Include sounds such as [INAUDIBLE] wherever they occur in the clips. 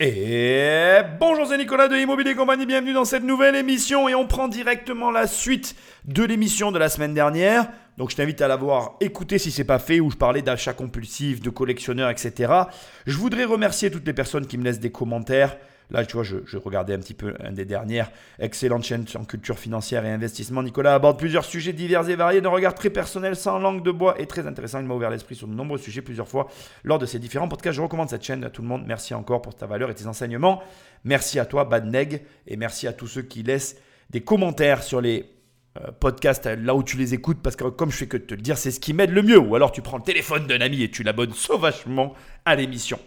Et bonjour, c'est Nicolas de Immobilier Compagnie, bienvenue dans cette nouvelle émission et on prend directement la suite de l'émission de la semaine dernière. Donc je t'invite à l'avoir écouté si c'est pas fait où je parlais d'achat compulsif, de collectionneurs, etc. Je voudrais remercier toutes les personnes qui me laissent des commentaires. Là, tu vois, je, regardais un petit peu un des dernières. Excellente chaîne en culture financière et investissement. Nicolas aborde plusieurs sujets divers et variés d'un regard très personnel, sans langue de bois et très intéressant. Il m'a ouvert l'esprit sur de nombreux sujets plusieurs fois lors de ces différents podcasts. Je recommande cette chaîne à tout le monde. Merci encore pour ta valeur et tes enseignements. Merci à toi, Badneg, et merci à tous ceux qui laissent des commentaires sur les euh, podcasts là où tu les écoutes parce que comme je fais que te le dire, c'est ce qui m'aide le mieux. Ou alors tu prends le téléphone d'un ami et tu l'abonnes sauvagement à l'émission.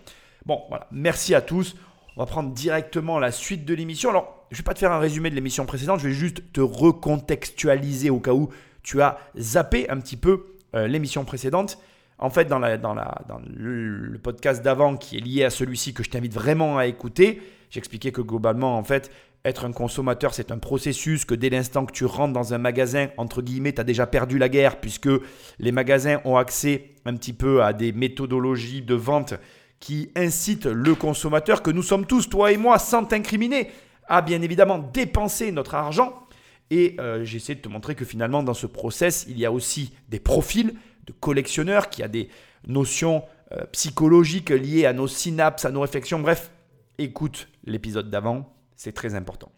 Bon, voilà. Merci à tous. On va prendre directement la suite de l'émission. Alors, je ne vais pas te faire un résumé de l'émission précédente, je vais juste te recontextualiser au cas où tu as zappé un petit peu euh, l'émission précédente. En fait, dans, le, podcast d'avant qui est lié à celui-ci que je t'invite vraiment à écouter, j'expliquais que globalement, en fait, être un consommateur, c'est un processus que dès l'instant que tu rentres dans un magasin, entre guillemets, tu as déjà perdu la guerre puisque les magasins ont accès un petit peu à des méthodologies de vente qui incite le consommateur, que nous sommes tous, toi et moi, sans t'incriminer, à bien évidemment dépenser notre argent. Et euh, j'essaie de te montrer que finalement, dans ce process, il y a aussi des profils de collectionneurs, qui a des notions euh, psychologiques liées à nos synapses, à nos réflexions. Bref, écoute l'épisode d'avant, c'est très important.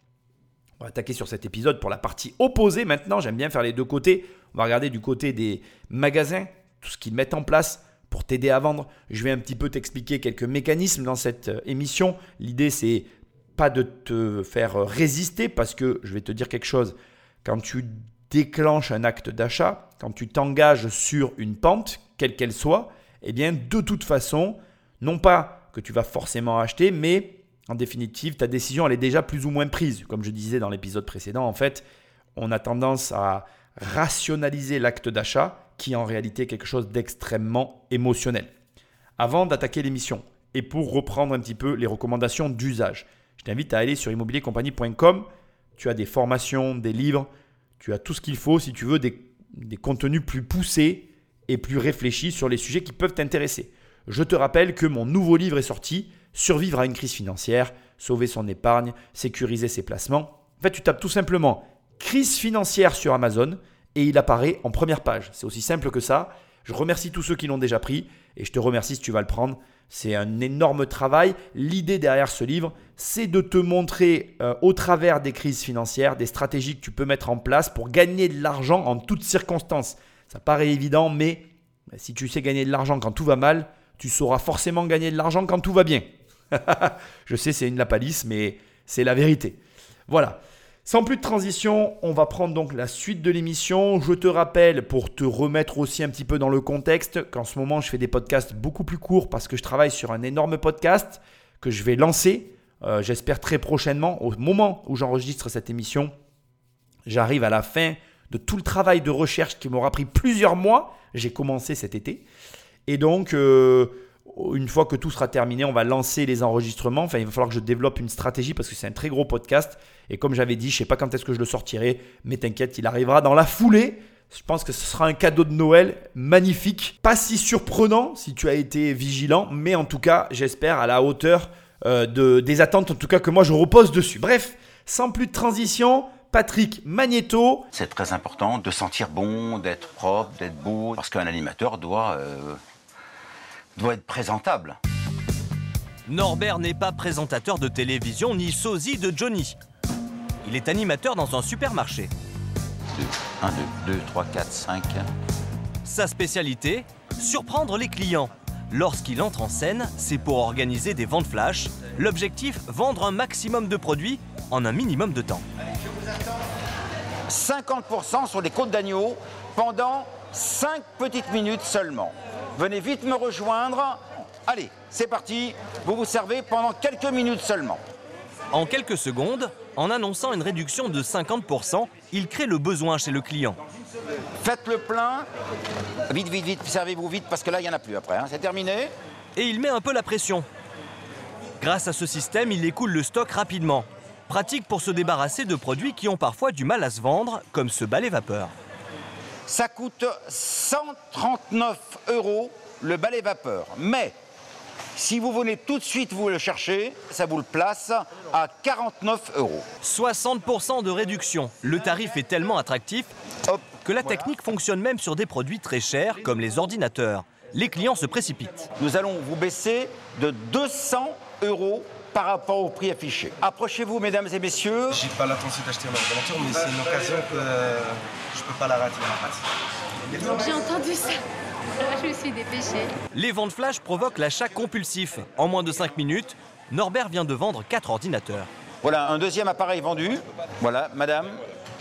On va attaquer sur cet épisode pour la partie opposée maintenant. J'aime bien faire les deux côtés. On va regarder du côté des magasins, tout ce qu'ils mettent en place, pour t'aider à vendre. Je vais un petit peu t'expliquer quelques mécanismes dans cette euh, émission. L'idée, c'est pas de te faire résister parce que je vais te dire quelque chose. Quand tu déclenches un acte d'achat, quand tu t'engages sur une pente, quelle qu'elle soit, eh bien, de toute façon, non pas que tu vas forcément acheter, mais en définitive, ta décision, elle est déjà plus ou moins prise. Comme je disais dans l'épisode précédent, en fait, on a tendance à rationaliser l'acte d'achat qui est en réalité quelque chose d'extrêmement émotionnel. Avant d'attaquer l'émission et pour reprendre un petit peu les recommandations d'usage, je t'invite à aller sur immobiliercompagnie.com. Tu as des formations, des livres, tu as tout ce qu'il faut si tu veux des, contenus plus poussés et plus réfléchis sur les sujets qui peuvent t'intéresser. Je te rappelle que mon nouveau livre est sorti, Survivre à une crise financière, sauver son épargne, sécuriser ses placements. En fait, tu tapes tout simplement crise financière sur Amazon et il apparaît en première page. C'est aussi simple que ça. Je remercie tous ceux qui l'ont déjà pris et je te remercie si tu vas le prendre. C'est un énorme travail. L'idée derrière ce livre, c'est de te montrer euh, au travers des crises financières des stratégies que tu peux mettre en place pour gagner de l'argent en toutes circonstances. Ça paraît évident, mais si tu sais gagner de l'argent quand tout va mal, tu sauras forcément gagner de l'argent quand tout va bien. [LAUGHS] Je sais, c'est une lapalisse, mais c'est la vérité. Voilà. Sans plus de transition, on va prendre donc la suite de l'émission. Je te rappelle, pour te remettre aussi un petit peu dans le contexte, qu'en ce moment, je fais des podcasts beaucoup plus courts parce que je travaille sur un énorme podcast que je vais lancer, euh, j'espère très prochainement. Au moment où j'enregistre cette émission, j'arrive à la fin de tout le travail de recherche qui m'aura pris plusieurs mois. J'ai commencé cet été. Et donc, euh, une fois que tout sera terminé, on va lancer les enregistrements. Enfin, il va falloir que je développe une stratégie parce que c'est un très gros podcast. Et comme j'avais dit, je ne sais pas quand est-ce que je le sortirai, mais t'inquiète, il arrivera dans la foulée. Je pense que ce sera un cadeau de Noël magnifique. Pas si surprenant si tu as été vigilant, mais en tout cas, j'espère à la hauteur euh, de, des attentes, en tout cas que moi je repose dessus. Bref, sans plus de transition, Patrick Magneto. C'est très important de sentir bon, d'être propre, d'être beau, parce qu'un animateur doit euh, doit être présentable. Norbert n'est pas présentateur de télévision ni sosie de Johnny. Il est animateur dans un supermarché. 1, 2, 2, 3, 4, 5. Sa spécialité Surprendre les clients. Lorsqu'il entre en scène, c'est pour organiser des ventes flash. L'objectif, vendre un maximum de produits en un minimum de temps. 50% sur les côtes d'agneau pendant 5 petites minutes seulement. Venez vite me rejoindre. Allez, c'est parti. Vous vous servez pendant quelques minutes seulement. En quelques secondes, en annonçant une réduction de 50%, il crée le besoin chez le client. Faites le plein. Vite, vite, vite, servez-vous vite parce que là, il n'y en a plus après. Hein. C'est terminé. Et il met un peu la pression. Grâce à ce système, il écoule le stock rapidement. Pratique pour se débarrasser de produits qui ont parfois du mal à se vendre, comme ce balai vapeur. Ça coûte 139 euros le balai vapeur. Mais Si vous venez tout de suite vous le chercher, ça vous le place à 49 euros. 60% de réduction. Le tarif est tellement attractif Hop, que la technique fonctionne même sur des produits très chers comme les ordinateurs. Les clients se précipitent. nous allons vous baisser de 200 euros par rapport au prix affiché. Approchez-vous, mesdames et messieurs. J'ai pas l'intention d'acheter un ordinateur, mais c'est une occasion que euh, je peux pas la rater. J'ai entendu ça. [LAUGHS] Je me suis dépêchée. Les ventes flash provoquent l'achat compulsif. En moins de 5 minutes, Norbert vient de vendre 4 ordinateurs. Voilà un deuxième appareil vendu. Voilà, madame,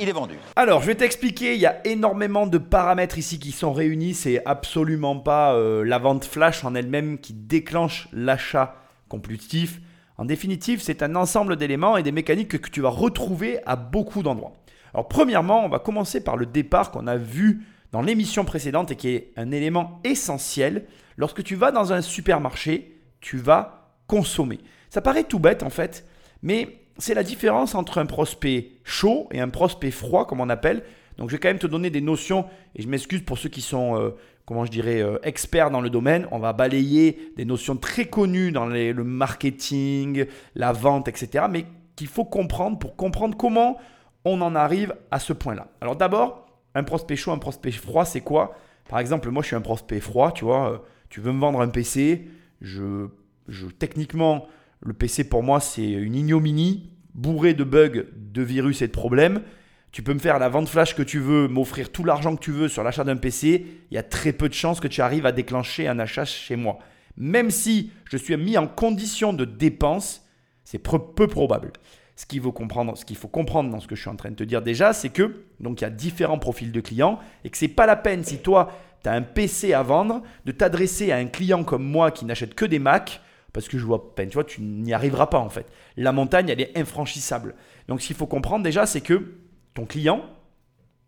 il est vendu. Alors, je vais t'expliquer, il y a énormément de paramètres ici qui sont réunis. C'est absolument pas euh, la vente flash en elle-même qui déclenche l'achat compulsif. En définitive, c'est un ensemble d'éléments et des mécaniques que tu vas retrouver à beaucoup d'endroits. Alors, premièrement, on va commencer par le départ qu'on a vu dans l'émission précédente et qui est un élément essentiel. Lorsque tu vas dans un supermarché, tu vas consommer. Ça paraît tout bête en fait, mais c'est la différence entre un prospect chaud et un prospect froid, comme on appelle. Donc je vais quand même te donner des notions, et je m'excuse pour ceux qui sont, euh, comment je dirais, euh, experts dans le domaine. On va balayer des notions très connues dans le marketing, la vente, etc. Mais qu'il faut comprendre pour comprendre comment on en arrive à ce point-là. Alors d'abord, un prospect chaud, un prospect froid, c'est quoi? Par exemple, moi je suis un prospect froid, tu vois, euh, tu veux me vendre un PC, je, je, techniquement, le PC pour moi c'est une ignominie, bourré de bugs, de virus et de problèmes. Tu peux me faire la vente flash que tu veux, m'offrir tout l'argent que tu veux sur l'achat d'un PC, il y a très peu de chances que tu arrives à déclencher un achat chez moi. Même si je suis mis en condition de dépense, c'est peu, peu probable. Ce qu'il faut comprendre, ce qu'il faut comprendre dans ce que je suis en train de te dire déjà, c'est que donc il y a différents profils de clients et que c'est pas la peine si toi tu as un PC à vendre de t'adresser à un client comme moi qui n'achète que des Mac parce que je vois tu vois, tu n'y arriveras pas en fait. La montagne, elle est infranchissable. Donc ce qu'il faut comprendre déjà, c'est que ton client,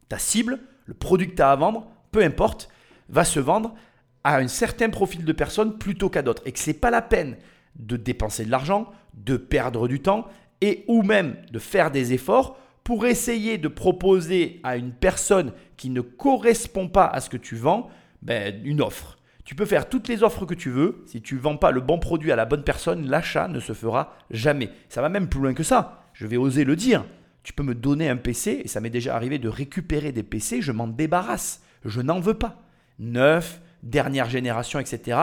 ta cible, le produit que tu as à vendre, peu importe, va se vendre à un certain profil de personnes plutôt qu'à d'autres. Et que ce n'est pas la peine de dépenser de l'argent, de perdre du temps et ou même de faire des efforts pour essayer de proposer à une personne qui ne correspond pas à ce que tu vends ben, une offre. Tu peux faire toutes les offres que tu veux. Si tu ne vends pas le bon produit à la bonne personne, l'achat ne se fera jamais. Ça va même plus loin que ça. Je vais oser le dire. Tu peux me donner un PC, et ça m'est déjà arrivé de récupérer des PC, je m'en débarrasse. Je n'en veux pas. Neuf, dernière génération, etc.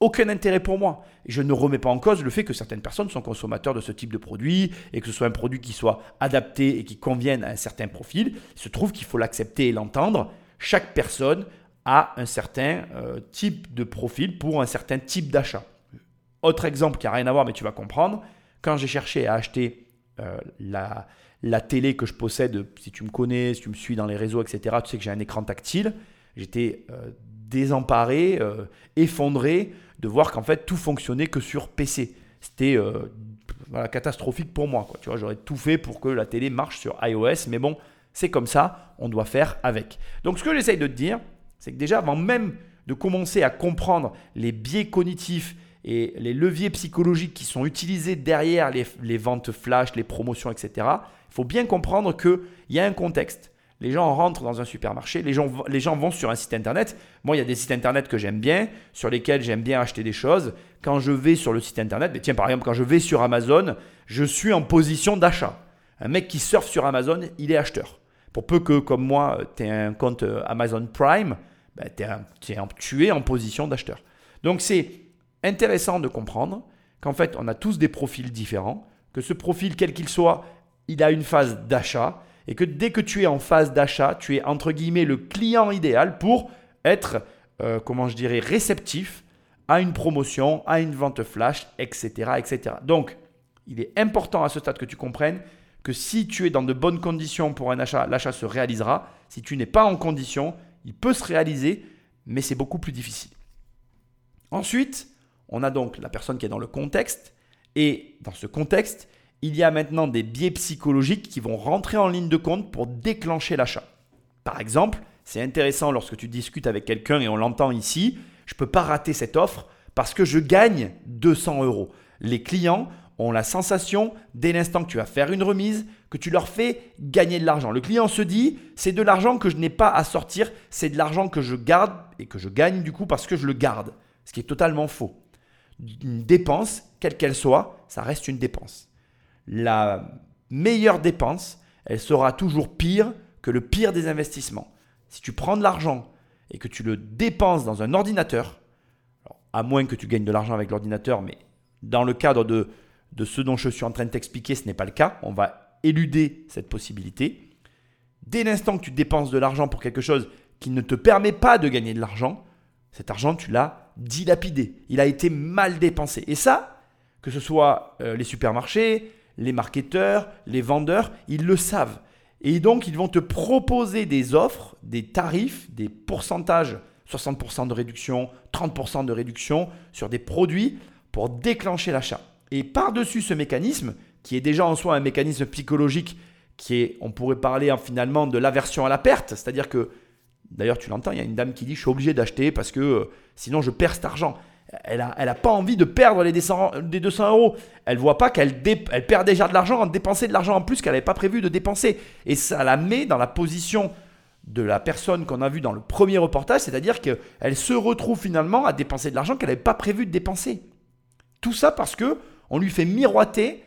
Aucun intérêt pour moi. Je ne remets pas en cause le fait que certaines personnes sont consommateurs de ce type de produit et que ce soit un produit qui soit adapté et qui convienne à un certain profil. Il se trouve qu'il faut l'accepter et l'entendre. Chaque personne a un certain euh, type de profil pour un certain type d'achat. Autre exemple qui n'a rien à voir, mais tu vas comprendre. Quand j'ai cherché à acheter euh, la, la télé que je possède, si tu me connais, si tu me suis dans les réseaux, etc., tu sais que j'ai un écran tactile. J'étais euh, désemparé, euh, effondré de voir qu'en fait tout fonctionnait que sur PC. C'était catastrophique pour moi. Tu vois, j'aurais tout fait pour que la télé marche sur iOS, mais bon, c'est comme ça, on doit faire avec. Donc ce que j'essaye de te dire, c'est que déjà avant même de commencer à comprendre les biais cognitifs et les leviers psychologiques qui sont utilisés derrière les, ventes flash, les promotions, etc., il faut bien comprendre qu'il y a un contexte. Les gens rentrent dans un supermarché, les gens, les gens vont sur un site internet. Moi, il y a des sites internet que j'aime bien, sur lesquels j'aime bien acheter des choses. Quand je vais sur le site internet, tiens, par exemple, quand je vais sur Amazon, je suis en position d'achat. Un mec qui surfe sur Amazon, il est acheteur. Pour peu que, comme moi, tu aies un compte euh, Amazon Prime, ben, tu es en position d'acheteur. Donc, c'est intéressant de comprendre qu'en fait, on a tous des profils différents, que ce profil, quel qu'il soit, il a une phase d'achat, et que dès que tu es en phase d'achat, tu es entre guillemets le client idéal pour être, euh, comment je dirais, réceptif à une promotion, à une vente flash, etc., etc. Donc, il est important à ce stade que tu comprennes que si tu es dans de bonnes conditions pour un achat, l'achat se réalisera. Si tu n'es pas en condition, il peut se réaliser, mais c'est beaucoup plus difficile. Ensuite, on a donc la personne qui est dans le contexte, et dans ce contexte, il y a maintenant des biais psychologiques qui vont rentrer en ligne de compte pour déclencher l'achat. Par exemple, c'est intéressant lorsque tu discutes avec quelqu'un et on l'entend ici, je ne peux pas rater cette offre parce que je gagne 200 euros. Les clients ont la sensation, dès l'instant que tu vas faire une remise, que tu leur fais gagner de l'argent. Le client se dit, c'est de l'argent que je n'ai pas à sortir, c'est de l'argent que je garde et que je gagne du coup parce que je le garde. Ce qui est totalement faux. Une dépense, quelle qu'elle soit, ça reste une dépense. La meilleure dépense, elle sera toujours pire que le pire des investissements. Si tu prends de l'argent et que tu le dépenses dans un ordinateur, à moins que tu gagnes de l'argent avec l'ordinateur, mais dans le cadre de, de ce dont je suis en train de t'expliquer, ce n'est pas le cas. On va éluder cette possibilité. Dès l'instant que tu dépenses de l'argent pour quelque chose qui ne te permet pas de gagner de l'argent, cet argent, tu l'as dilapidé. Il a été mal dépensé. Et ça, que ce soit euh, les supermarchés, les marketeurs, les vendeurs, ils le savent. Et donc, ils vont te proposer des offres, des tarifs, des pourcentages, 60% de réduction, 30% de réduction sur des produits pour déclencher l'achat. Et par-dessus ce mécanisme, qui est déjà en soi un mécanisme psychologique, qui est, on pourrait parler hein, finalement de l'aversion à la perte, c'est-à-dire que, d'ailleurs tu l'entends, il y a une dame qui dit je suis obligé d'acheter parce que euh, sinon je perds cet argent. Elle n'a elle a pas envie de perdre les 200, 200 euros. Elle voit pas qu'elle elle perd déjà de l'argent en dépensant de l'argent en plus qu'elle n'avait pas prévu de dépenser. Et ça la met dans la position de la personne qu'on a vue dans le premier reportage, c'est-à-dire qu'elle se retrouve finalement à dépenser de l'argent qu'elle n'avait pas prévu de dépenser. Tout ça parce que on lui fait miroiter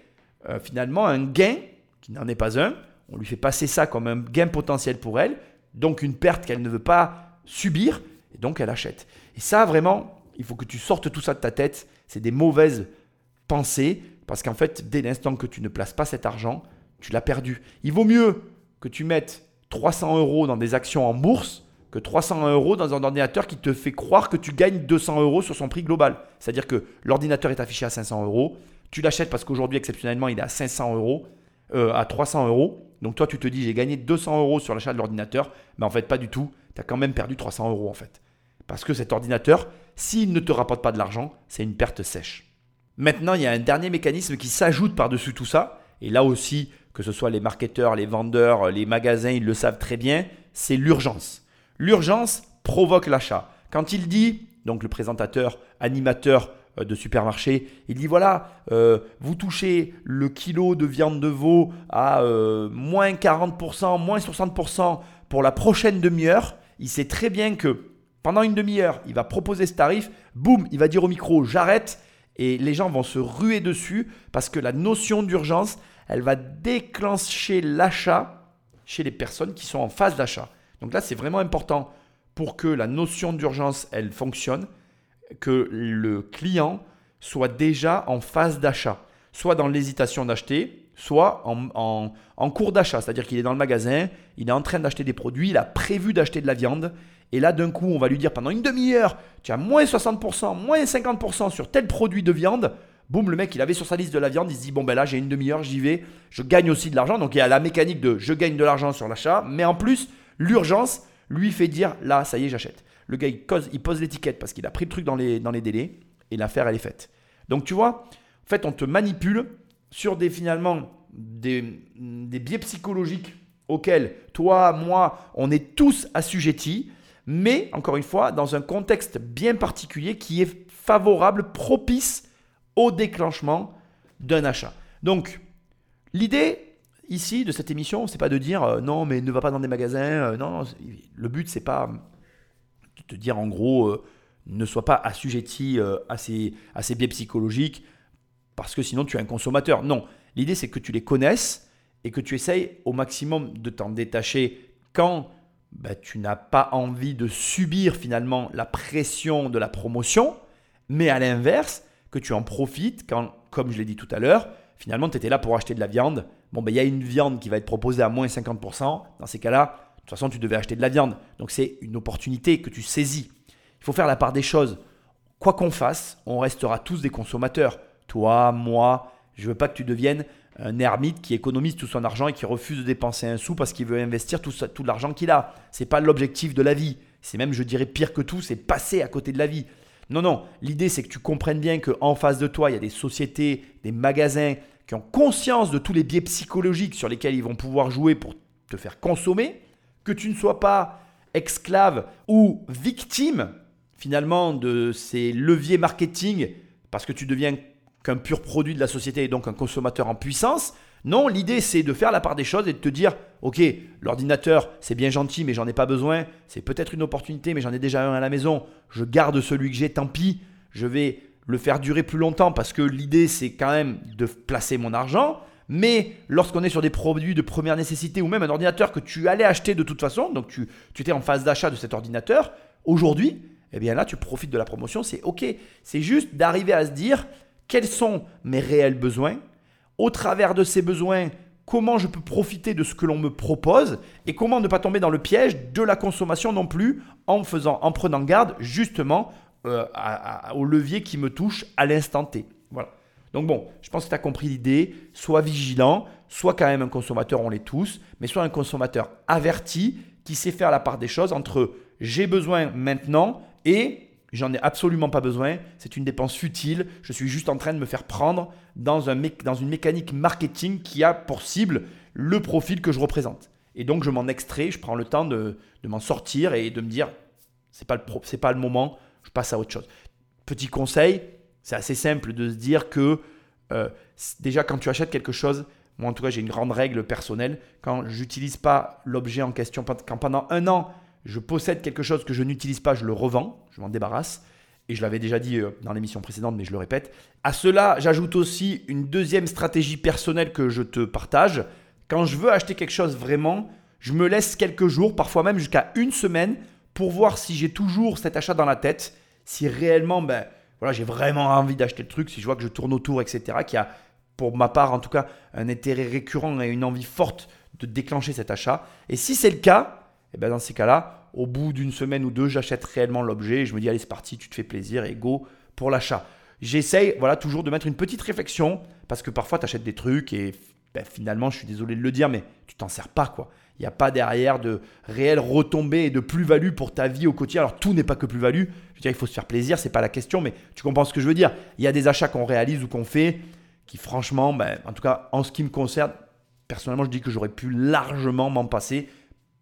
euh, finalement un gain qui n'en est pas un. On lui fait passer ça comme un gain potentiel pour elle, donc une perte qu'elle ne veut pas subir, et donc elle achète. Et ça, vraiment, il faut que tu sortes tout ça de ta tête. C'est des mauvaises pensées, parce qu'en fait, dès l'instant que tu ne places pas cet argent, tu l'as perdu. Il vaut mieux que tu mettes 300 euros dans des actions en bourse que 300 euros dans un ordinateur qui te fait croire que tu gagnes 200 euros sur son prix global. C'est-à-dire que l'ordinateur est affiché à 500 euros, tu l'achètes parce qu'aujourd'hui, exceptionnellement, il est à 500 euros, euh, à 300 euros. Donc toi, tu te dis, j'ai gagné 200 euros sur l'achat de l'ordinateur. Mais en fait, pas du tout. Tu as quand même perdu 300 euros en fait. Parce que cet ordinateur, s'il ne te rapporte pas de l'argent, c'est une perte sèche. Maintenant, il y a un dernier mécanisme qui s'ajoute par-dessus tout ça. Et là aussi, que ce soit les marketeurs, les vendeurs, les magasins, ils le savent très bien, c'est l'urgence. L'urgence provoque l'achat. Quand il dit, donc le présentateur, animateur euh, de supermarché, il dit voilà, euh, vous touchez le kilo de viande de veau à euh, moins 40%, moins 60% pour la prochaine demi-heure, il sait très bien que pendant une demi-heure, il va proposer ce tarif, boum, il va dire au micro j'arrête, et les gens vont se ruer dessus parce que la notion d'urgence, elle va déclencher l'achat chez les personnes qui sont en phase d'achat. Donc là, c'est vraiment important pour que la notion d'urgence, elle fonctionne, que le client soit déjà en phase d'achat, soit dans l'hésitation d'acheter, soit en, en cours d'achat, c'est-à-dire qu'il est dans le magasin, il est en train d'acheter des produits, il a prévu d'acheter de la viande, et là d'un coup on va lui dire pendant une demi-heure, tu as moins 60%, moins 50% sur tel produit de viande, boum, le mec il avait sur sa liste de la viande, il se dit bon ben là j'ai une demi-heure, j'y vais, je gagne aussi de l'argent, donc il y a la mécanique de je gagne de l'argent sur l'achat, mais en plus L'urgence lui fait dire là, ça y est, j'achète. Le gars, il pose, l'étiquette parce qu'il a pris le truc dans les, délais et l'affaire, elle est faite. Donc tu vois, en fait, on te manipule sur des finalement des biais psychologiques auxquels toi, moi, on est tous assujettis, mais encore une fois, dans un contexte bien particulier qui est favorable, propice au déclenchement d'un achat. Donc, l'idée, ici de cette émission, c'est pas de dire euh, non, mais ne va pas dans des magasins. Euh, non, le but c'est pas de te dire en gros euh, ne sois pas assujetti à ces, à ces biais psychologiques parce que sinon tu es un consommateur. Non, l'idée c'est que tu les connaisses et que tu essayes au maximum de t'en détacher quand bah, tu n'as pas envie de subir finalement la pression de la promotion, mais à l'inverse, que tu en profites quand, comme je l'ai dit tout à l'heure, finalement tu étais là pour acheter de la viande bon, ben, il y a une viande qui va être proposée à moins 50%. Dans ces cas-là, de toute façon, tu devais acheter de la viande. Donc, c'est une opportunité que tu saisis. Il faut faire la part des choses. Quoi qu'on fasse, on restera tous des consommateurs. Toi, moi, je veux pas que tu deviennes un ermite qui économise tout son argent et qui refuse de dépenser un sou parce qu'il veut investir tout, tout l'argent qu'il a. Ce n'est pas l'objectif de la vie. C'est même, je dirais, pire que tout, c'est passer à côté de la vie. Non, non, l'idée c'est que tu comprennes bien qu'en face de toi, il y a des sociétés, des magasins qui ont conscience de tous les biais psychologiques sur lesquels ils vont pouvoir jouer pour te faire consommer, que tu ne sois pas esclave ou victime finalement de ces leviers marketing parce que tu deviens qu'un pur produit de la société et donc un consommateur en puissance. Non, l'idée c'est de faire la part des choses et de te dire, ok, l'ordinateur c'est bien gentil mais j'en ai pas besoin, c'est peut-être une opportunité mais j'en ai déjà un à la maison, je garde celui que j'ai, tant pis, je vais le faire durer plus longtemps parce que l'idée c'est quand même de placer mon argent. Mais lorsqu'on est sur des produits de première nécessité ou même un ordinateur que tu allais acheter de toute façon, donc tu, tu étais en phase d'achat de cet ordinateur, aujourd'hui, eh bien là tu profites de la promotion, c'est ok. C'est juste d'arriver à se dire quels sont mes réels besoins, au travers de ces besoins, comment je peux profiter de ce que l'on me propose? Et comment ne pas tomber dans le piège de la consommation non plus en faisant, en prenant garde justement euh, au levier qui me touche à l'instant T. Voilà. Donc bon, je pense que tu as compris l'idée. Sois vigilant, sois quand même un consommateur, on l'est tous, mais sois un consommateur averti qui sait faire la part des choses entre j'ai besoin maintenant et J'en ai absolument pas besoin. C'est une dépense futile. Je suis juste en train de me faire prendre dans, un dans une mécanique marketing qui a pour cible le profil que je représente. Et donc, je m'en extrais. Je prends le temps de, m'en sortir et de me dire c'est pas le pas le moment. Je passe à autre chose. Petit conseil, c'est assez simple de se dire que euh, déjà quand tu achètes quelque chose, moi en tout cas j'ai une grande règle personnelle. Quand j'utilise pas l'objet en question, quand pendant un an je possède quelque chose que je n'utilise pas, je le revends, je m'en débarrasse. Et je l'avais déjà dit euh, dans l'émission précédente, mais je le répète. À cela, j'ajoute aussi une deuxième stratégie personnelle que je te partage. Quand je veux acheter quelque chose vraiment, je me laisse quelques jours, parfois même jusqu'à une semaine, pour voir si j'ai toujours cet achat dans la tête, si réellement, ben, voilà, j'ai vraiment envie d'acheter le truc, si je vois que je tourne autour, etc., qu'il a, pour ma part en tout cas, un intérêt récurrent et une envie forte de déclencher cet achat. Et si c'est le cas, et ben dans ces cas-là, au bout d'une semaine ou deux, j'achète réellement l'objet et je me dis allez c'est parti, tu te fais plaisir et go pour l'achat. J'essaye voilà toujours de mettre une petite réflexion parce que parfois tu achètes des trucs et ben, finalement je suis désolé de le dire mais tu t'en sers pas quoi. Il n'y a pas derrière de réelles retombées et de plus-value pour ta vie au quotidien. Alors tout n'est pas que plus-value. Je veux dire, il faut se faire plaisir, c'est pas la question, mais tu comprends ce que je veux dire. Il y a des achats qu'on réalise ou qu'on fait qui franchement, ben, en tout cas en ce qui me concerne, personnellement je dis que j'aurais pu largement m'en passer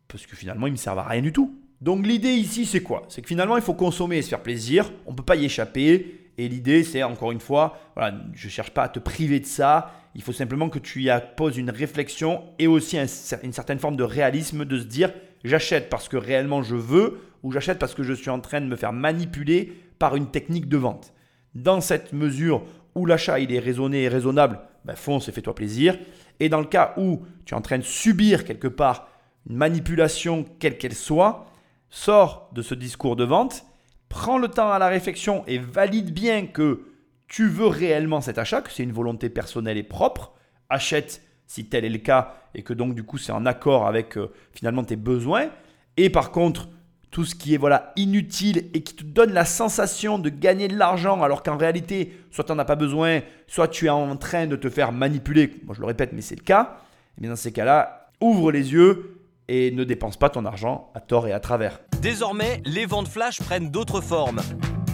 parce que finalement, ils ne me servent à rien du tout. Donc l'idée ici, c'est quoi? C'est que finalement, il faut consommer et se faire plaisir. On ne peut pas y échapper. Et l'idée, c'est encore une fois, voilà, je ne cherche pas à te priver de ça. Il faut simplement que tu y poses une réflexion et aussi une certaine forme de réalisme de se dire j'achète parce que réellement je veux ou j'achète parce que je suis en train de me faire manipuler par une technique de vente. Dans cette mesure où l'achat il est raisonné et raisonnable, ben fonce et fais-toi plaisir. Et dans le cas où tu es en train de subir quelque part une manipulation quelle qu'elle soit, sors de ce discours de vente, prends le temps à la réflexion et valide bien que tu veux réellement cet achat, que c'est une volonté personnelle et propre, achète si tel est le cas et que donc du coup c'est en accord avec euh, finalement tes besoins. Et par contre, tout ce qui est voilà inutile et qui te donne la sensation de gagner de l'argent alors qu'en réalité, soit tu n'en as pas besoin, soit tu es en train de te faire manipuler, moi je le répète mais c'est le cas, et eh bien dans ces cas-là, ouvre les yeux et ne dépense pas ton argent à tort et à travers. Désormais, les ventes flash prennent d'autres formes.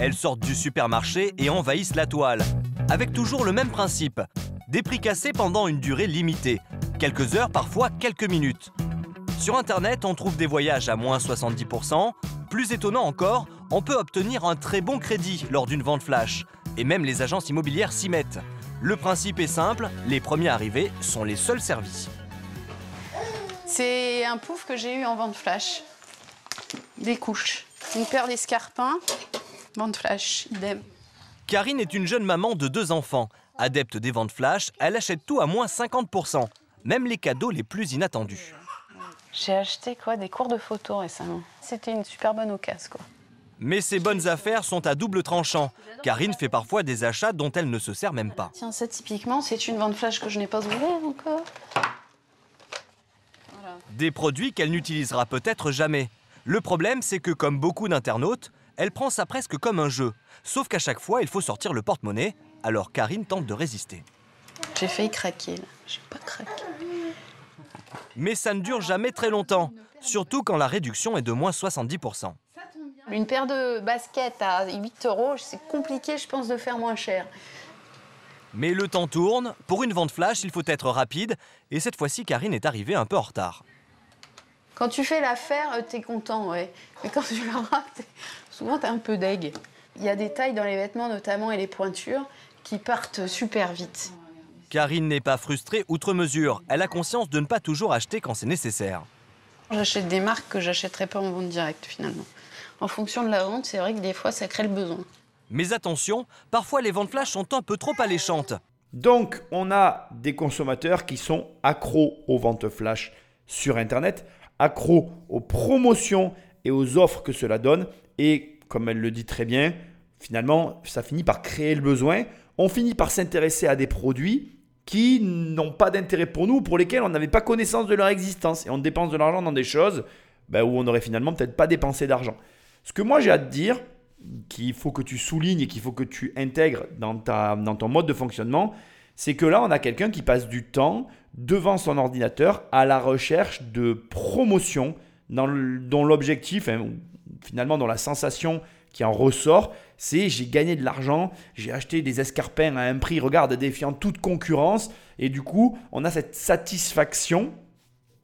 Elles sortent du supermarché et envahissent la toile. Avec toujours le même principe. Des prix cassés pendant une durée limitée. Quelques heures, parfois quelques minutes. Sur Internet, on trouve des voyages à moins 70%. Plus étonnant encore, on peut obtenir un très bon crédit lors d'une vente flash. Et même les agences immobilières s'y mettent. Le principe est simple, les premiers arrivés sont les seuls servis. C'est un pouf que j'ai eu en vente flash. Des couches. Une paire d'escarpins, vente flash, idem. Karine est une jeune maman de deux enfants. Adepte des ventes flash, elle achète tout à moins 50%, même les cadeaux les plus inattendus. J'ai acheté quoi Des cours de photo récemment. C'était une super bonne occasion quoi. Mais ces bonnes affaires sont à double tranchant. Karine fait parfois des achats dont elle ne se sert même pas. Tiens, ça typiquement, c'est une vente flash que je n'ai pas ouverte encore. Des produits qu'elle n'utilisera peut-être jamais. Le problème, c'est que comme beaucoup d'internautes, elle prend ça presque comme un jeu. Sauf qu'à chaque fois, il faut sortir le porte-monnaie. Alors Karine tente de résister. J'ai failli craquer là. J'ai pas craqué. Mais ça ne dure jamais très longtemps. Surtout quand la réduction est de moins 70%. Une paire de baskets à 8 euros, c'est compliqué, je pense, de faire moins cher. Mais le temps tourne. Pour une vente flash, il faut être rapide. Et cette fois-ci, Karine est arrivée un peu en retard. Quand tu fais l'affaire, euh, t'es content, ouais. Mais quand tu la rates, souvent t'es un peu deg. Il y a des tailles dans les vêtements, notamment, et les pointures, qui partent super vite. Karine n'est pas frustrée outre mesure. Elle a conscience de ne pas toujours acheter quand c'est nécessaire. J'achète des marques que j'achèterais pas en vente directe, finalement. En fonction de la vente, c'est vrai que des fois, ça crée le besoin. Mais attention, parfois les ventes flash sont un peu trop alléchantes. Donc, on a des consommateurs qui sont accros aux ventes flash sur Internet, accros aux promotions et aux offres que cela donne. Et comme elle le dit très bien, finalement, ça finit par créer le besoin. On finit par s'intéresser à des produits qui n'ont pas d'intérêt pour nous, pour lesquels on n'avait pas connaissance de leur existence. Et on dépense de l'argent dans des choses ben, où on n'aurait finalement peut-être pas dépensé d'argent. Ce que moi j'ai à te dire, qu'il faut que tu soulignes et qu'il faut que tu intègres dans, ta, dans ton mode de fonctionnement, c'est que là, on a quelqu'un qui passe du temps devant son ordinateur à la recherche de promotion dont l'objectif, hein, finalement, dont la sensation qui en ressort, c'est j'ai gagné de l'argent, j'ai acheté des escarpins à un prix, regarde, défiant toute concurrence. Et du coup, on a cette satisfaction,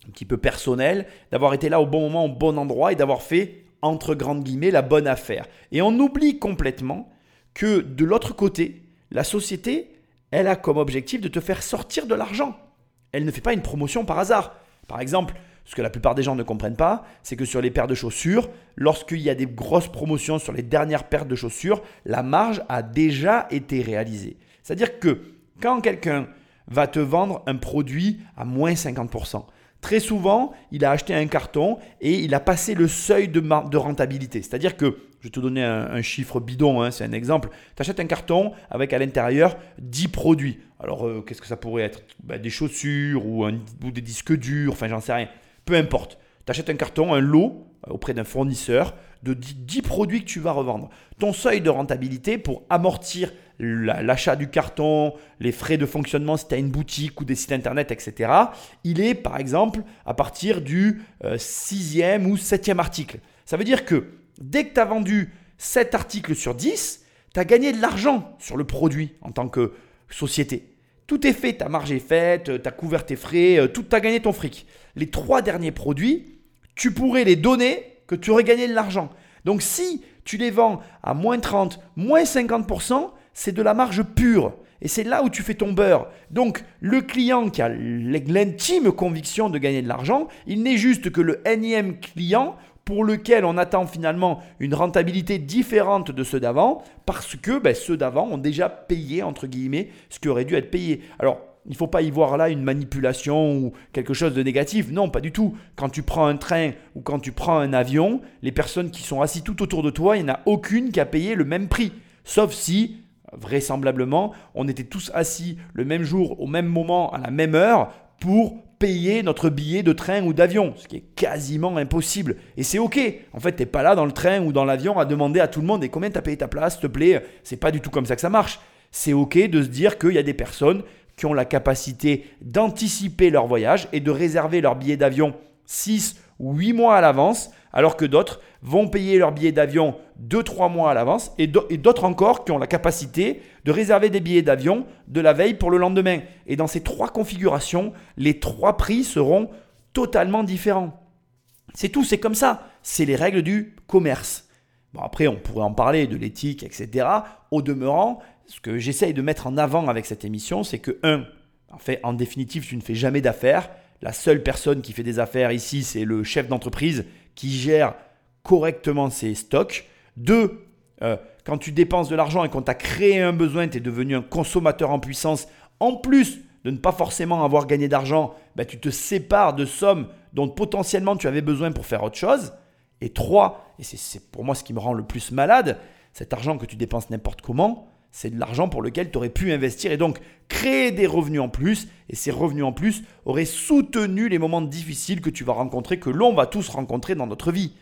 un petit peu personnelle, d'avoir été là au bon moment, au bon endroit et d'avoir fait, entre grandes guillemets, la bonne affaire. Et on oublie complètement que de l'autre côté, la société, elle a comme objectif de te faire sortir de l'argent. Elle ne fait pas une promotion par hasard. Par exemple, ce que la plupart des gens ne comprennent pas, c'est que sur les paires de chaussures, lorsqu'il y a des grosses promotions sur les dernières paires de chaussures, la marge a déjà été réalisée. C'est-à-dire que quand quelqu'un va te vendre un produit à moins 50%, très souvent, il a acheté un carton et il a passé le seuil de, rentabilité. C'est-à-dire que, je vais te donner un, chiffre bidon, hein, c'est un exemple, tu achètes un carton avec à l'intérieur 10 produits. Alors, euh, qu'est-ce que ça pourrait être? Ben, Des chaussures ou, ou des disques durs, enfin j'en sais rien peu importe. Tu achètes un carton, un lot euh, auprès d'un fournisseur de 10 produits que tu vas revendre. Ton seuil de rentabilité pour amortir l'achat du carton, les frais de fonctionnement si tu as une boutique ou des sites internet, etc., il est par exemple à partir du 6 euh, ou 7e article. Ça veut dire que dès que tu as vendu 7 articles sur 10, tu as gagné de l'argent sur le produit en tant que société. Tout est fait, ta marge est faite, tu as couvert tes frais, euh, tout as gagné ton fric. Les trois derniers produits, tu pourrais les donner que tu aurais gagné de l'argent. Donc si tu les vends à moins 30, moins 50%, c'est de la marge pure. Et c'est là où tu fais ton beurre. Donc le client qui a l'intime conviction de gagner de l'argent, il n'est juste que le énième client pour lequel on attend finalement une rentabilité différente de ceux d'avant, parce que ben, ceux d'avant ont déjà payé, entre guillemets, ce qui aurait dû être payé. Alors, il ne faut pas y voir là une manipulation ou quelque chose de négatif. Non, pas du tout. Quand tu prends un train ou quand tu prends un avion, les personnes qui sont assises tout autour de toi, il n'y en a aucune qui a payé le même prix. Sauf si, vraisemblablement, on était tous assis le même jour, au même moment, à la même heure, pour payer notre billet de train ou d'avion, ce qui est quasiment impossible. Et c'est ok. En fait, tu n'es pas là dans le train ou dans l'avion à demander à tout le monde et combien tu as payé ta place, s'il te plaît? C'est pas du tout comme ça que ça marche. C'est ok de se dire qu'il y a des personnes qui ont la capacité d'anticiper leur voyage et de réserver leur billet d'avion 6 ou 8 mois à l'avance, alors que d'autres vont payer leur billet d'avion 2-3 mois à l'avance, et d'autres encore qui ont la capacité de réserver des billets d'avion de la veille pour le lendemain. Et dans ces trois configurations, les trois prix seront totalement différents. C'est tout, c'est comme ça. C'est les règles du commerce. Bon, après, on pourrait en parler de l'éthique, etc. Au demeurant, ce que j'essaye de mettre en avant avec cette émission, c'est que, un, en fait, en définitive, tu ne fais jamais d'affaires. La seule personne qui fait des affaires ici, c'est le chef d'entreprise qui gère correctement ses stocks. Deux, euh, quand tu dépenses de l'argent et qu'on t'a créé un besoin, tu es devenu un consommateur en puissance, en plus de ne pas forcément avoir gagné d'argent, bah, tu te sépares de sommes dont potentiellement tu avais besoin pour faire autre chose. Et trois, et c'est pour moi ce qui me rend le plus malade, cet argent que tu dépenses n'importe comment, c'est de l'argent pour lequel tu aurais pu investir et donc créer des revenus en plus. Et ces revenus en plus auraient soutenu les moments difficiles que tu vas rencontrer, que l'on va tous rencontrer dans notre vie.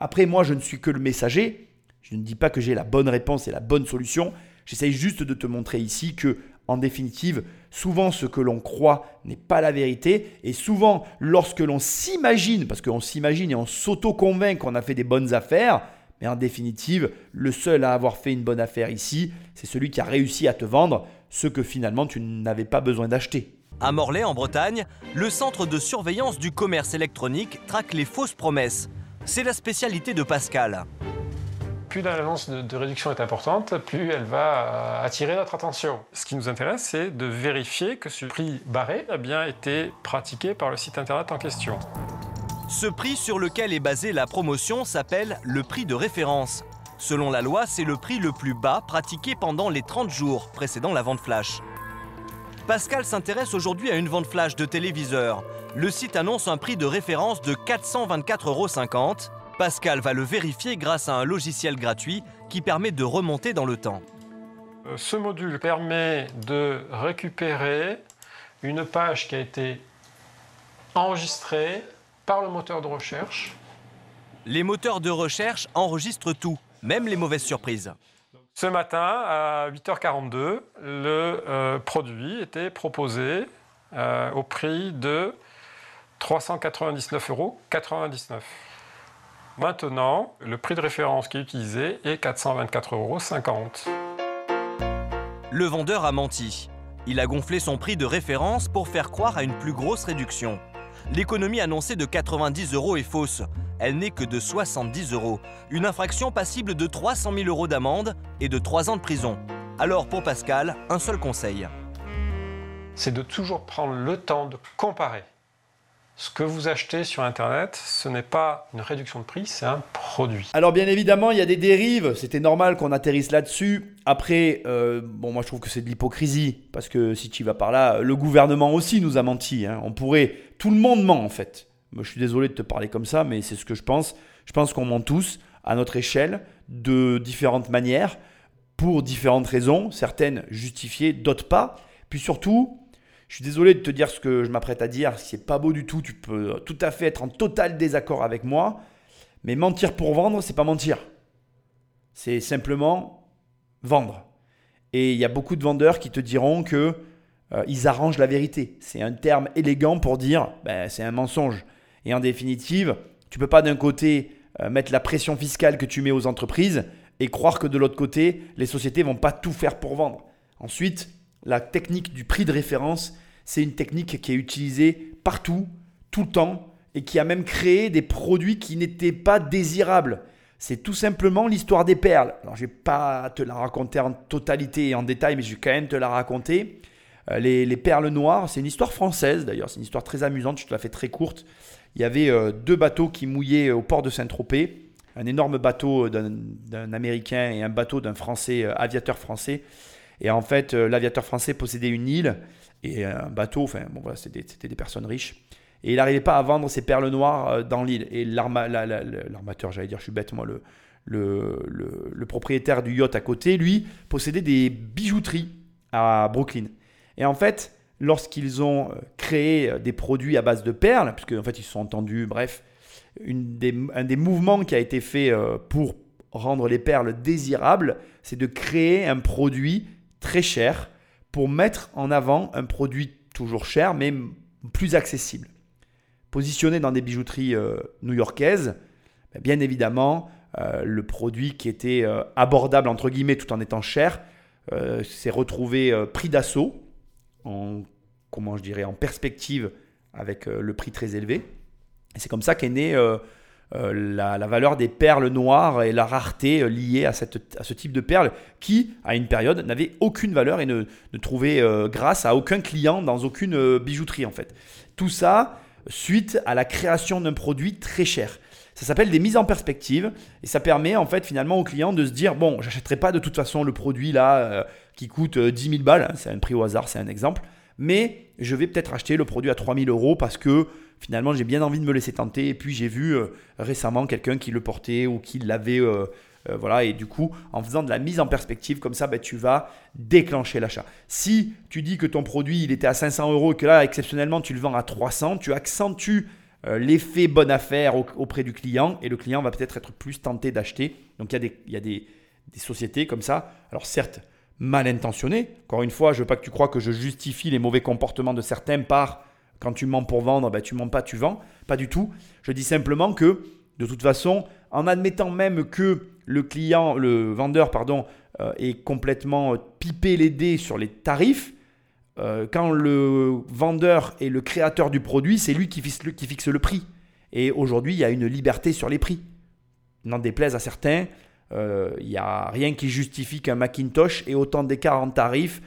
Après, moi, je ne suis que le messager. Je ne dis pas que j'ai la bonne réponse et la bonne solution. J'essaye juste de te montrer ici que, en définitive, souvent ce que l'on croit n'est pas la vérité. Et souvent, lorsque l'on s'imagine, parce qu'on s'imagine et on s'auto-convainc qu'on a fait des bonnes affaires, mais en définitive, le seul à avoir fait une bonne affaire ici, c'est celui qui a réussi à te vendre ce que finalement tu n'avais pas besoin d'acheter. À Morlaix, en Bretagne, le centre de surveillance du commerce électronique traque les fausses promesses. C'est la spécialité de Pascal. Plus l'annonce de, réduction est importante, plus elle va euh, attirer notre attention. Ce qui nous intéresse, c'est de vérifier que ce prix barré a bien été pratiqué par le site internet en question. Ce prix sur lequel est basée la promotion s'appelle le prix de référence. Selon la loi, c'est le prix le plus bas pratiqué pendant les 30 jours précédant la vente flash. Pascal s'intéresse aujourd'hui à une vente flash de téléviseur. Le site annonce un prix de référence de 424,50 euros. Pascal va le vérifier grâce à un logiciel gratuit qui permet de remonter dans le temps. Euh, Ce module permet de récupérer une page qui a été enregistrée par le moteur de recherche. Les moteurs de recherche enregistrent tout, même les mauvaises surprises. Ce matin, à 8h42, le euh, produit était proposé euh, au prix de 399,99 euros. Maintenant, le prix de référence qui est utilisé est 424,50 euros. Le vendeur a menti. Il a gonflé son prix de référence pour faire croire à une plus grosse réduction. L'économie annoncée de 90 euros est fausse. Elle n'est que de 70 euros. Une infraction passible de 300 000 euros d'amende et de 3 ans de prison. Alors pour Pascal, un seul conseil. C'est de toujours prendre le temps de comparer. Ce que vous achetez sur Internet, ce n'est pas une réduction de prix, c'est un produit. Alors bien évidemment, il y a des dérives, c'était normal qu'on atterrisse là-dessus. Après, euh, bon moi je trouve que c'est de l'hypocrisie, parce que si tu vas par là, le gouvernement aussi nous a menti. hein. On pourrait, tout le monde ment en fait. Moi je suis désolé de te parler comme ça, mais c'est ce que je pense. Je pense qu'on ment tous, à notre échelle, de différentes manières, pour différentes raisons, certaines justifiées, d'autres pas. Puis surtout, je suis désolé de te dire ce que je m'apprête à dire, c'est pas beau du tout, tu peux tout à fait être en total désaccord avec moi, mais mentir pour vendre, c'est pas mentir. C'est simplement vendre. Et il y a beaucoup de vendeurs qui te diront que euh, ils arrangent la vérité. C'est un terme élégant pour dire ben, c'est un mensonge. Et en définitive, tu peux pas d'un côté euh, mettre la pression fiscale que tu mets aux entreprises et croire que de l'autre côté, les sociétés vont pas tout faire pour vendre. Ensuite, la technique du prix de référence, c'est une technique qui est utilisée partout, tout le temps, et qui a même créé des produits qui n'étaient pas désirables. C'est tout simplement l'histoire des perles. Alors, je vais pas te la raconter en totalité et en détail, mais je vais quand même te la raconter. Euh, les, les perles noires, c'est une histoire française d'ailleurs, c'est une histoire très amusante, je te la fais très courte. Il y avait euh, deux bateaux qui mouillaient au port de Saint-Tropez, un énorme bateau d'un d'un Américain et un bateau d'un Français, euh, aviateur français. Et en fait, euh, l'aviateur français possédait une île et un bateau, enfin bon voilà, c'était des personnes riches. Et il n'arrivait pas à vendre ses perles noires euh, dans l'île. Et l'arma- la- la- la- l'armateur, j'allais dire, je suis bête moi, le, propriétaire du yacht à côté, lui, possédait des bijouteries à Brooklyn. Et en fait, lorsqu'ils ont euh, créé des produits à base de perles, puisque en fait ils se sont entendus, bref, un des mouvements qui a été fait pour rendre les perles désirables, c'est de créer un produit très cher pour mettre en avant un produit toujours cher mais plus accessible. Positionné dans des bijouteries euh, new-yorkaises, ben, bien évidemment, euh, le produit qui était euh, abordable entre guillemets tout en étant cher euh, s'est retrouvé pris d'assaut, en comment je dirais en perspective avec le prix très élevé. Et c'est comme ça qu'est euh, la, la valeur des perles noires et la rareté euh, liée à, cette, à ce type de perles qui, à une période, n'avait aucune valeur et ne, trouvait euh, grâce à aucun client dans aucune euh, bijouterie en fait. Tout ça suite à la création d'un produit très cher. Ça s'appelle des mises en perspective et ça permet en fait finalement au client de se dire bon, j'achèterai pas de toute façon le produit là euh, qui coûte euh, 10 000 balles, hein, c'est un prix au hasard, c'est un exemple, mais je vais peut-être acheter le produit à 3 000 euros parce que finalement j'ai bien envie de me laisser tenter. Et puis j'ai vu euh, récemment quelqu'un qui le portait ou qui l'avait euh, euh, voilà. Et du coup en faisant de la mise en perspective comme ça ben, tu vas déclencher l'achat. Si tu dis que ton produit il était à 500 euros et que là exceptionnellement tu le vends à 300 tu accentues l'effet bonne affaire au- auprès du client et le client va peut-être être plus tenté d'acheter. Donc il y a, des, y des sociétés comme ça. Alors certes mal intentionnées encore une fois je veux pas que tu crois que je justifie les mauvais comportements de certains par quand tu mens pour vendre, ben, tu mens pas, tu vends. Pas du tout. Je dis simplement que, de toute façon, en admettant même que le client, le vendeur, pardon, euh, complètement pipé les dés sur les tarifs, euh, quand le vendeur est le créateur du produit, c'est lui qui fixe, le, qui fixe le prix. Et aujourd'hui, il y a une liberté sur les prix. N'en déplaise à certains, euh, il n'y a rien qui justifie qu'un Macintosh ait autant d'écart en tarifs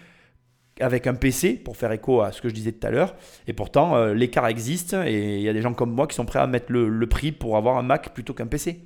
avec un PC, pour faire écho à ce que je disais tout à l'heure. Et pourtant, euh, l'écart existe et il y a des gens comme moi qui sont prêts à mettre le, le prix pour avoir un Mac plutôt qu'un PC.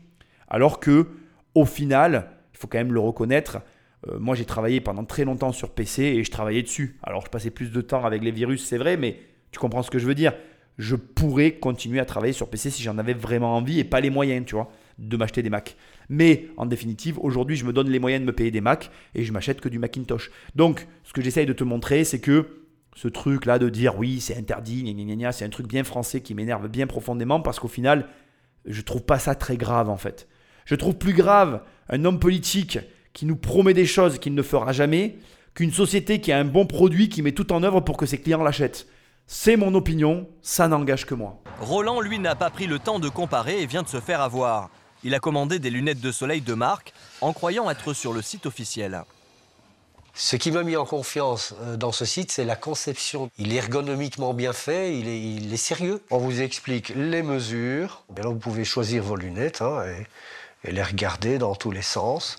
Alors que au final, il faut quand même le reconnaître, euh, moi j'ai travaillé pendant très longtemps sur PC et je travaillais dessus. Alors je passais plus de temps avec les virus, c'est vrai, mais tu comprends ce que je veux dire. Je pourrais continuer à travailler sur PC si j'en avais vraiment envie et pas les moyens, tu vois, de m'acheter des Macs. Mais en définitive, aujourd'hui, je me donne les moyens de me payer des Macs et je m'achète que du Macintosh. Donc, ce que j'essaye de te montrer, c'est que ce truc-là de dire oui, c'est interdit, c'est un truc bien français qui m'énerve bien profondément parce qu'au final, je trouve pas ça très grave en fait. Je trouve plus grave un homme politique qui nous promet des choses qu'il ne fera jamais qu'une société qui a un bon produit qui met tout en œuvre pour que ses clients l'achètent. C'est mon opinion, ça n'engage que moi. Roland, lui, n'a pas pris le temps de comparer et vient de se faire avoir. Il a commandé des lunettes de soleil de marque en croyant être sur le site officiel. Ce qui m'a mis en confiance euh, dans ce site, c'est la conception. Il est ergonomiquement bien fait, il est, sérieux. On vous explique les mesures. Bien là, vous pouvez choisir vos lunettes hein, et, et les regarder dans tous les sens.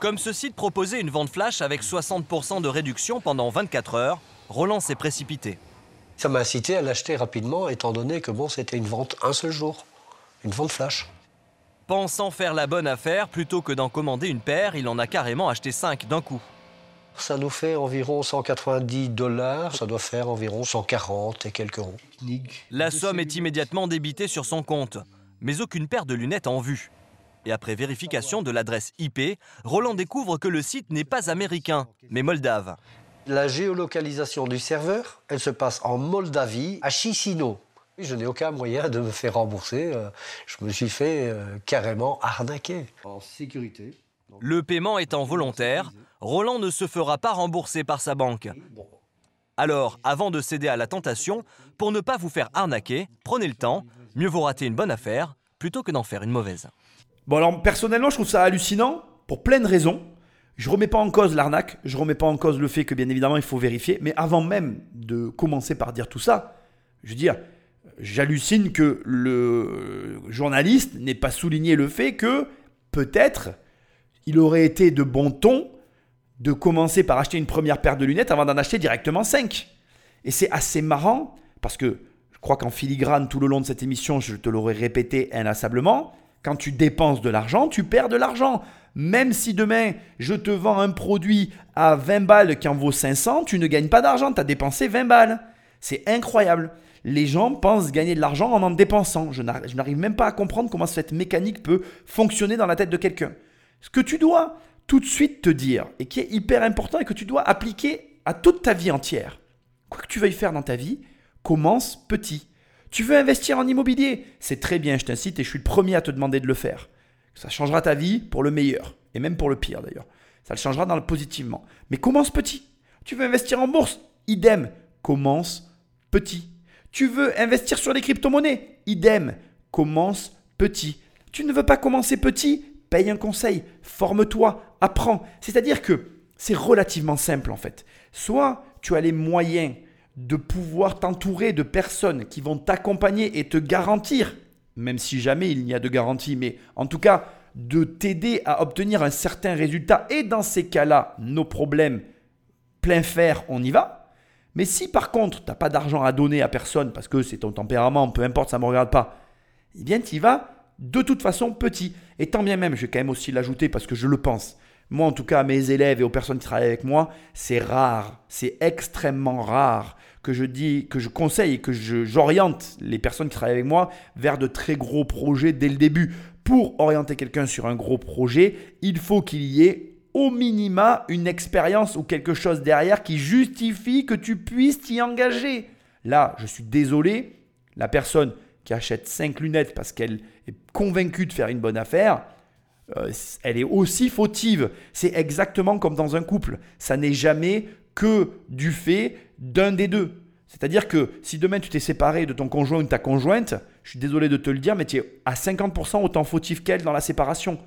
Comme ce site proposait une vente flash avec 60% de réduction pendant 24 heures, Roland s'est précipité. Ça m'a incité à l'acheter rapidement, étant donné que bon, c'était une vente un seul jour, une vente flash. Pensant faire la bonne affaire, plutôt que d'en commander une paire, il en a carrément acheté 5 d'un coup. Ça nous fait environ 190 dollars, ça doit faire environ 140 et quelques euros. La somme est immédiatement débitée sur son compte, mais aucune paire de lunettes en vue. Et après vérification de l'adresse IP, Roland découvre que le site n'est pas américain, mais moldave. La géolocalisation du serveur, elle se passe en Moldavie, à Chisinau. Je n'ai aucun moyen de me faire rembourser. Euh, je me suis fait euh, carrément arnaquer. En sécurité. Le paiement étant volontaire, Roland ne se fera pas rembourser par sa banque. Alors, avant de céder à la tentation, pour ne pas vous faire arnaquer, prenez le temps, mieux vaut rater une bonne affaire plutôt que d'en faire une mauvaise. Bon, alors personnellement, je trouve ça hallucinant pour plein de raisons. Je remets pas en cause l'arnaque, je remets pas en cause le fait que bien évidemment il faut vérifier, mais avant même de commencer par dire tout ça, je veux dire, j'hallucine que le journaliste n'ait pas souligné le fait que peut-être il aurait été de bon ton de commencer par acheter une première paire de lunettes avant d'en acheter directement 5. Et c'est assez marrant parce que je crois qu'en filigrane tout le long de cette émission, je te l'aurais répété inlassablement, quand tu dépenses de l'argent, tu perds de l'argent. Même si demain, je te vends un produit à 20 balles qui en vaut 500, tu ne gagnes pas d'argent, tu as dépensé 20 balles. C'est incroyable. Les gens pensent gagner de l'argent en en dépensant. Je n'arrive même pas à comprendre comment cette mécanique peut fonctionner dans la tête de quelqu'un. Ce que tu dois tout de suite te dire, et qui est hyper important et que tu dois appliquer à toute ta vie entière, quoi que tu veuilles faire dans ta vie, commence petit. Tu veux investir en immobilier? C'est très bien, je t'incite et je suis le premier à te demander de le faire. Ça changera ta vie pour le meilleur, et même pour le pire d'ailleurs. Ça le changera dans le positivement. Mais commence petit. Tu veux investir en bourse? Idem, commence petit. Tu veux investir sur les crypto-monnaies Idem, commence petit. Tu ne veux pas commencer petit Paye un conseil, forme-toi, apprends. C'est-à-dire que c'est relativement simple en fait. Soit tu as les moyens de pouvoir t'entourer de personnes qui vont t'accompagner et te garantir, même si jamais il n'y a de garantie, mais en tout cas de t'aider à obtenir un certain résultat. Et dans ces cas-là, nos problèmes, plein fer, on y va. Mais si par contre, tu n'as pas d'argent à donner à personne, parce que c'est ton tempérament, peu importe, ça ne me regarde pas, eh bien tu y vas de toute façon petit. Et tant bien même, je vais quand même aussi l'ajouter parce que je le pense. Moi, en tout cas, à mes élèves et aux personnes qui travaillent avec moi, c'est rare, c'est extrêmement rare que je dis, que je conseille et que j'oriente les personnes qui travaillent avec moi vers de très gros projets dès le début. Pour orienter quelqu'un sur un gros projet, il faut qu'il y ait au minima une expérience ou quelque chose derrière qui justifie que tu puisses t'y engager. Là, je suis désolé, la personne qui achète 5 lunettes parce qu'elle est convaincue de faire une bonne affaire, euh, elle est aussi fautive. C'est exactement comme dans un couple. Ça n'est jamais que du fait d'un des deux. C'est-à-dire que si demain tu t'es séparé de ton conjoint ou de ta conjointe, je suis désolé de te le dire, mais tu es à 50% autant fautif qu'elle dans la séparation,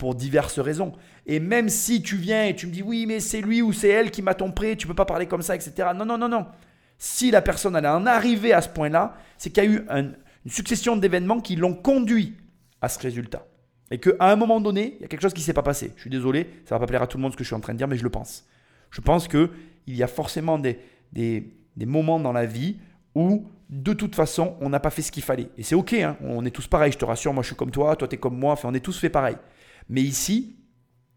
pour diverses raisons. Et même si tu viens et tu me dis oui, mais c'est lui ou c'est elle qui m'a trompé, tu peux pas parler comme ça, etc. Non, non, non, non. Si la personne elle en arrivé à ce point-là, c'est qu'il y a eu une succession d'événements qui l'ont conduit à ce résultat. Et qu'à un moment donné, il y a quelque chose qui ne s'est pas passé. Je suis désolé, ça va pas plaire à tout le monde ce que je suis en train de dire, mais je le pense. Je pense qu'il y a forcément des, des, moments dans la vie où, de toute façon, on n'a pas fait ce qu'il fallait. Et c'est OK, hein. on est tous pareils, je te rassure, moi je suis comme toi, toi tu es comme moi, enfin on est tous fait pareil. Mais ici,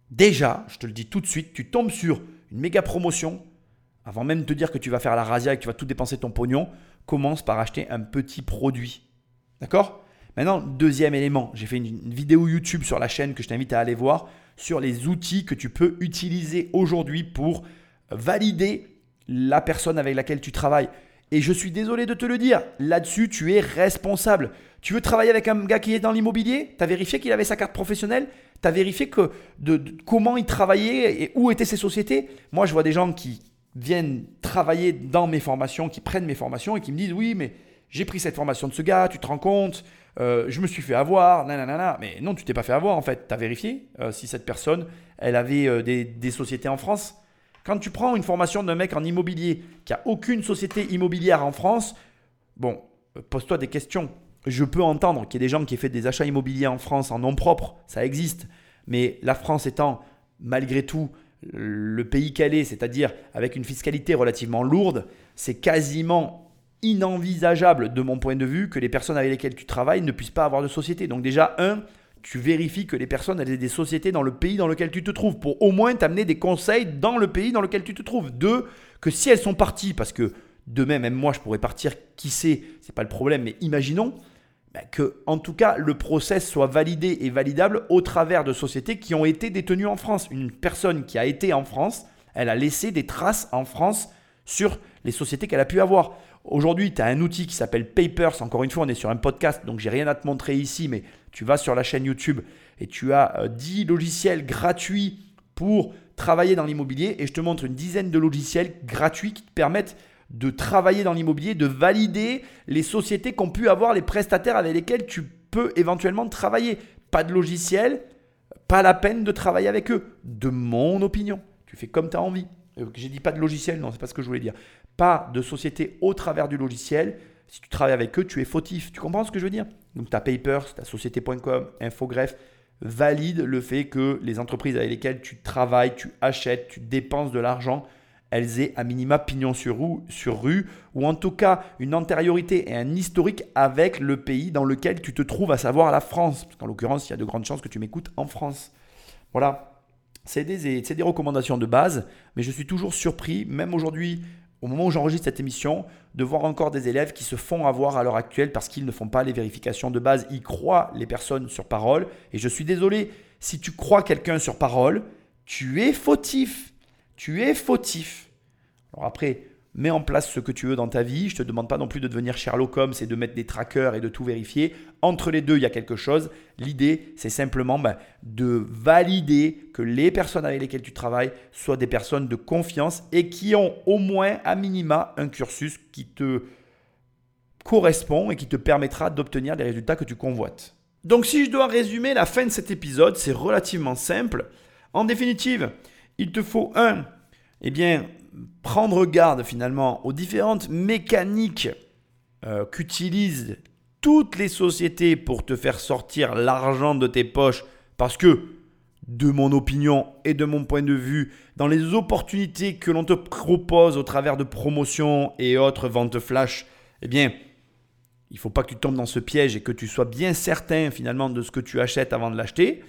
déjà, je te le dis tout de suite, tu tombes sur une méga promotion. Avant même de te dire que tu vas faire la razzia et que tu vas tout dépenser ton pognon, commence par acheter un petit produit. D'accord? Maintenant, deuxième élément, j'ai fait une vidéo YouTube sur la chaîne que je t'invite à aller voir sur les outils que tu peux utiliser aujourd'hui pour valider la personne avec laquelle tu travailles. Et je suis désolé de te le dire, là-dessus, tu es responsable. Tu veux travailler avec un gars qui est dans l'immobilier? Tu as vérifié qu'il avait sa carte professionnelle? Tu as vérifié que de, comment il travaillait et où étaient ses sociétés? Moi, je vois des gens qui viennent travailler dans mes formations, qui prennent mes formations et qui me disent Oui, mais j'ai pris cette formation de ce gars, tu te rends compte euh, je me suis fait avoir, nanana. Mais non, tu t'es pas fait avoir en fait. Tu as vérifié euh, si cette personne, elle avait euh, des, sociétés en France? Quand tu prends une formation d'un mec en immobilier qui a aucune société immobilière en France, bon, pose-toi des questions. Je peux entendre qu'il y ait des gens qui aient fait des achats immobiliers en France en nom propre, ça existe. Mais la France étant malgré tout le pays qu'elle est, c'est-à-dire avec une fiscalité relativement lourde, c'est quasiment inenvisageable de mon point de vue que les personnes avec lesquelles tu travailles ne puissent pas avoir de société. Donc déjà, un, tu vérifies que les personnes elles aient des sociétés dans le pays dans lequel tu te trouves pour au moins t'amener des conseils dans le pays dans lequel tu te trouves. Deux, que si elles sont parties, parce que demain même moi je pourrais partir, qui sait, c'est pas le problème, mais imaginons que en tout cas le process soit validé et validable au travers de sociétés qui ont été détenues en France. Une personne qui a été en France, elle a laissé des traces en France sur les sociétés qu'elle a pu avoir. Aujourd'hui, tu as un outil qui s'appelle Papers. Encore une fois, on est sur un podcast, donc j'ai rien à te montrer ici, mais tu vas sur la chaîne YouTube et tu as 10 euh, logiciels gratuits pour travailler dans l'immobilier et je te montre une dizaine de logiciels gratuits qui te permettent de travailler dans l'immobilier, de valider les sociétés qu'ont pu avoir les prestataires avec lesquels tu peux éventuellement travailler. Pas de logiciel, pas la peine de travailler avec eux, de mon opinion. Tu fais comme tu as envie. Euh, j'ai dit pas de logiciel, non, c'est pas ce que je voulais dire. Pas de société au travers du logiciel. Si tu travailles avec eux, tu es fautif. Tu comprends ce que je veux dire? Donc, ta Papers, ta société.com, Infogreffe valide le fait que les entreprises avec lesquelles tu travailles, tu achètes, tu dépenses de l'argent, elles aient à minima pignon sur rue, sur rue, ou en tout cas une antériorité et un historique avec le pays dans lequel tu te trouves, à savoir la France. Parce qu'en l'occurrence, il y a de grandes chances que tu m'écoutes en France. Voilà. C'est des, des, recommandations de base, mais je suis toujours surpris, même aujourd'hui, au moment où j'enregistre cette émission, de voir encore des élèves qui se font avoir à l'heure actuelle parce qu'ils ne font pas les vérifications de base. Ils croient les personnes sur parole. Et je suis désolé, si tu crois quelqu'un sur parole, tu es fautif. Tu es fautif. Alors après, mets en place ce que tu veux dans ta vie. Je ne te demande pas non plus de devenir Sherlock Holmes et de mettre des trackers et de tout vérifier. Entre les deux, il y a quelque chose. L'idée, c'est simplement ben, de valider que les personnes avec lesquelles tu travailles soient des personnes de confiance et qui ont au moins à minima un cursus qui te correspond et qui te permettra d'obtenir les résultats que tu convoites. Donc si je dois résumer la fin de cet épisode, c'est relativement simple. En définitive, il te faut un, eh bien, prendre garde finalement aux différentes mécaniques euh, qu'utilisent toutes les sociétés pour te faire sortir l'argent de tes poches parce que, de mon opinion et de mon point de vue, dans les opportunités que l'on te propose au travers de promotions et autres ventes flash, eh bien, il ne faut pas que tu tombes dans ce piège et que tu sois bien certain finalement de ce que tu achètes avant de l'acheter.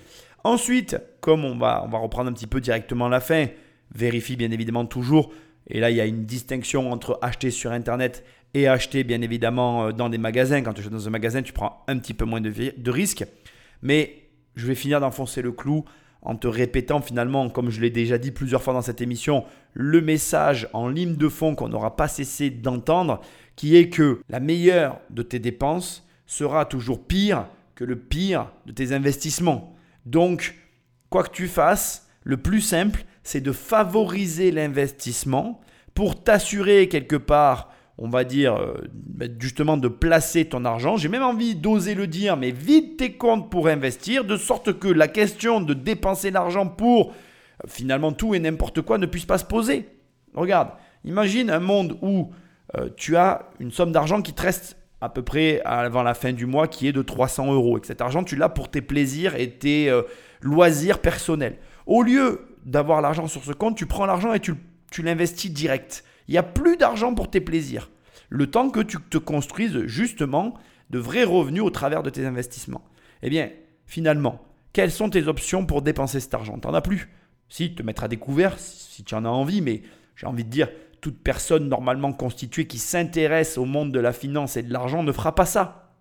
Ensuite, comme on va, on va reprendre un petit peu directement la fin, vérifie bien évidemment toujours. Et là, il y a une distinction entre acheter sur Internet et acheter bien évidemment euh, dans des magasins. Quand tu achètes dans un magasin, tu prends un petit peu moins de, de risques. Mais je vais finir d'enfoncer le clou en te répétant finalement, comme je l'ai déjà dit plusieurs fois dans cette émission, le message en ligne de fond qu'on n'aura pas cessé d'entendre, qui est que la meilleure de tes dépenses sera toujours pire que le pire de tes investissements. Donc, quoi que tu fasses, le plus simple, c'est de favoriser l'investissement pour t'assurer quelque part, on va dire, euh, ben, justement de placer ton argent. J'ai même envie d'oser le dire, mais vide tes comptes pour investir, de sorte que la question de dépenser l'argent pour euh, finalement tout et n'importe quoi ne puisse pas se poser. Regarde, imagine un monde où euh, tu as une somme d'argent qui te reste à peu près avant la fin du mois qui est de 300 euros et que cet argent tu l'as pour tes plaisirs et tes loisirs personnels. Au lieu d'avoir l'argent sur ce compte, tu prends l'argent et tu, l'investis direct. Il n'y a plus d'argent pour tes plaisirs. Le temps que tu te construises justement de vrais revenus au travers de tes investissements. Eh bien, finalement, quelles sont tes options pour dépenser cet argent? T'en as plus. Si, te mettre à découvert, si tu en as envie, mais j'ai envie de dire, toute personne normalement constituée qui s'intéresse au monde de la finance et de l'argent ne fera pas ça.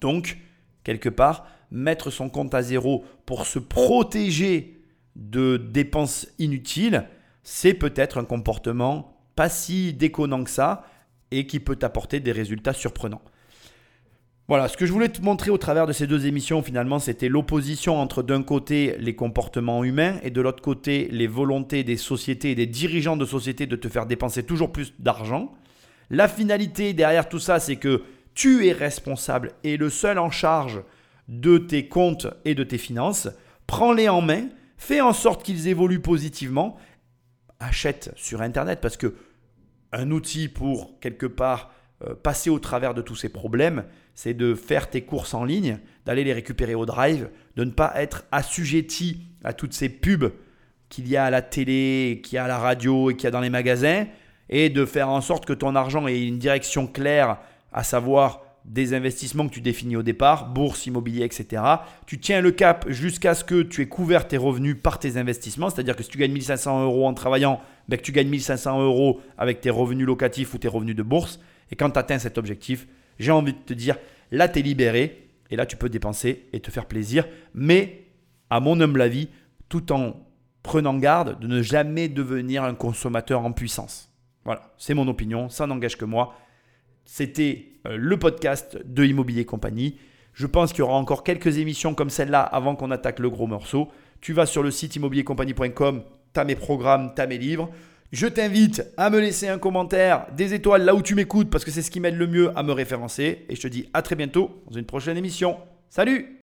Donc, quelque part, mettre son compte à zéro pour se protéger de dépenses inutiles, c'est peut-être un comportement pas si déconnant que ça et qui peut apporter des résultats surprenants. Voilà, ce que je voulais te montrer au travers de ces deux émissions, finalement, c'était l'opposition entre d'un côté les comportements humains et de l'autre côté les volontés des sociétés et des dirigeants de sociétés de te faire dépenser toujours plus d'argent. La finalité derrière tout ça, c'est que tu es responsable et le seul en charge de tes comptes et de tes finances. Prends-les en main, fais en sorte qu'ils évoluent positivement. Achète sur Internet parce que un outil pour quelque part passer au travers de tous ces problèmes, c'est de faire tes courses en ligne, d'aller les récupérer au drive, de ne pas être assujetti à toutes ces pubs qu'il y a à la télé, qu'il y a à la radio et qu'il y a dans les magasins, et de faire en sorte que ton argent ait une direction claire, à savoir des investissements que tu définis au départ, bourse, immobilier, etc. Tu tiens le cap jusqu'à ce que tu aies couvert tes revenus par tes investissements, c'est-à-dire que si tu gagnes 1500 euros en travaillant, ben que tu gagnes 1500 euros avec tes revenus locatifs ou tes revenus de bourse. Et quand tu atteins cet objectif, j'ai envie de te dire, là, tu es libéré et là, tu peux dépenser et te faire plaisir. Mais, à mon humble avis, tout en prenant garde de ne jamais devenir un consommateur en puissance. Voilà, c'est mon opinion, ça n'engage que moi. C'était euh, le podcast de Immobilier Compagnie. Je pense qu'il y aura encore quelques émissions comme celle-là avant qu'on attaque le gros morceau. Tu vas sur le site immobiliercompagnie.com, tu as mes programmes, tu as mes livres. Je t'invite à me laisser un commentaire, des étoiles là où tu m'écoutes parce que c'est ce qui m'aide le mieux à me référencer. Et je te dis à très bientôt dans une prochaine émission. Salut